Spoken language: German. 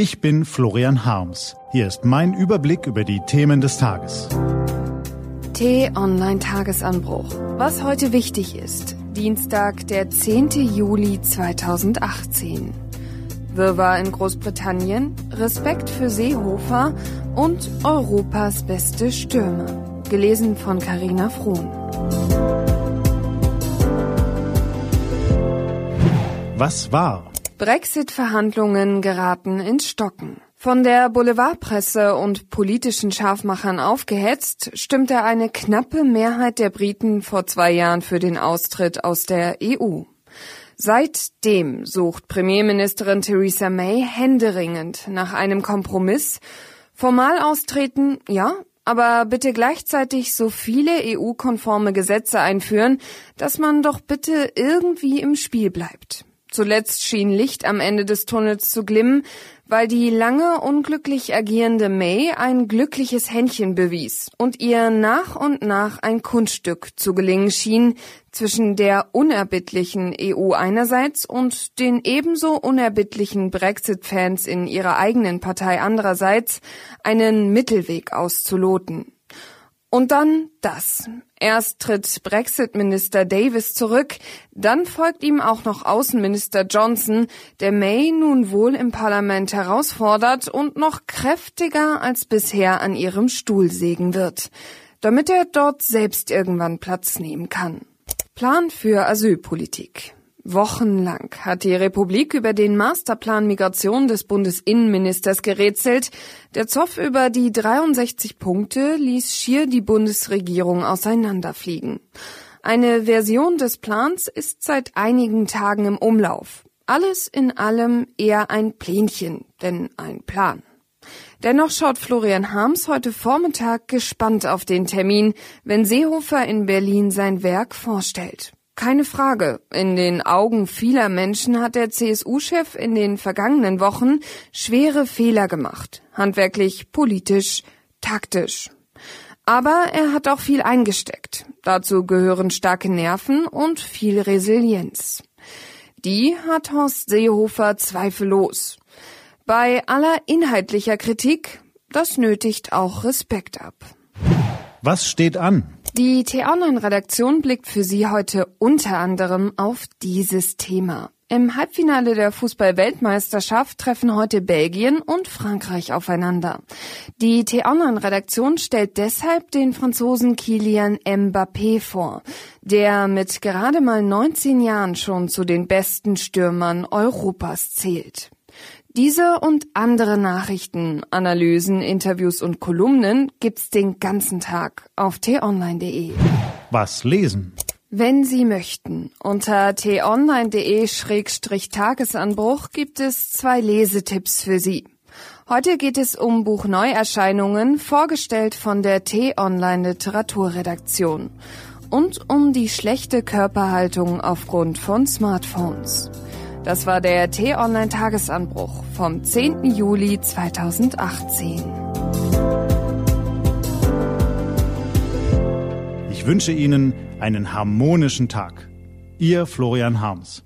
Ich bin Florian Harms. Hier ist mein Überblick über die Themen des Tages. T-Online-Tagesanbruch. Was heute wichtig ist. Dienstag, der 10. Juli 2018. Wirrwarr in Großbritannien, Respekt für Seehofer und Europas beste Stürme. Gelesen von Carina Frohn. Was war? Brexit-Verhandlungen geraten ins Stocken. Von der Boulevardpresse und politischen Scharfmachern aufgehetzt, stimmte eine knappe Mehrheit der Briten vor zwei Jahren für den Austritt aus der EU. Seitdem sucht Premierministerin Theresa May händeringend nach einem Kompromiss. Formal austreten, ja, aber bitte gleichzeitig so viele EU-konforme Gesetze einführen, dass man doch bitte irgendwie im Spiel bleibt. Zuletzt schien Licht am Ende des Tunnels zu glimmen, weil die lange unglücklich agierende May ein glückliches Händchen bewies und ihr nach und nach ein Kunststück zu gelingen schien, zwischen der unerbittlichen EU einerseits und den ebenso unerbittlichen Brexit-Fans in ihrer eigenen Partei andererseits einen Mittelweg auszuloten. Und dann das. Erst tritt Brexit-Minister Davis zurück, dann folgt ihm auch noch Außenminister Johnson, der May nun wohl im Parlament herausfordert und noch kräftiger als bisher an ihrem Stuhl sägen wird, damit er dort selbst irgendwann Platz nehmen kann. Plan für Asylpolitik. Wochenlang hat die Republik über den Masterplan Migration des Bundesinnenministers gerätselt. Der Zoff über die 63 Punkte ließ schier die Bundesregierung auseinanderfliegen. Eine Version des Plans ist seit einigen Tagen im Umlauf. Alles in allem eher ein Plänchen, denn ein Plan. Dennoch schaut Florian Harms heute Vormittag gespannt auf den Termin, wenn Seehofer in Berlin sein Werk vorstellt. Keine Frage. In den Augen vieler Menschen hat der CSU-Chef in den vergangenen Wochen schwere Fehler gemacht. Handwerklich, politisch, taktisch. Aber er hat auch viel eingesteckt. Dazu gehören starke Nerven und viel Resilienz. Die hat Horst Seehofer zweifellos. Bei aller inhaltlicher Kritik, das nötigt auch Respekt ab. Was steht an? Die T-Online-Redaktion blickt für Sie heute unter anderem auf dieses Thema. Im Halbfinale der Fußball-Weltmeisterschaft treffen heute Belgien und Frankreich aufeinander. Die T-Online-Redaktion stellt deshalb den Franzosen Kilian Mbappé vor, der mit gerade mal 19 Jahren schon zu den besten Stürmern Europas zählt. Diese und andere Nachrichten, Analysen, Interviews und Kolumnen gibt's den ganzen Tag auf t-online.de. Was lesen? Wenn Sie möchten, unter t-online.de-tagesanbruch gibt es zwei Lesetipps für Sie. Heute geht es um Buchneuerscheinungen, vorgestellt von der T-Online Literaturredaktion. Und um die schlechte Körperhaltung aufgrund von Smartphones. Das war der T-Online-Tagesanbruch vom 10. Juli 2018. Ich wünsche Ihnen einen harmonischen Tag. Ihr Florian Harms.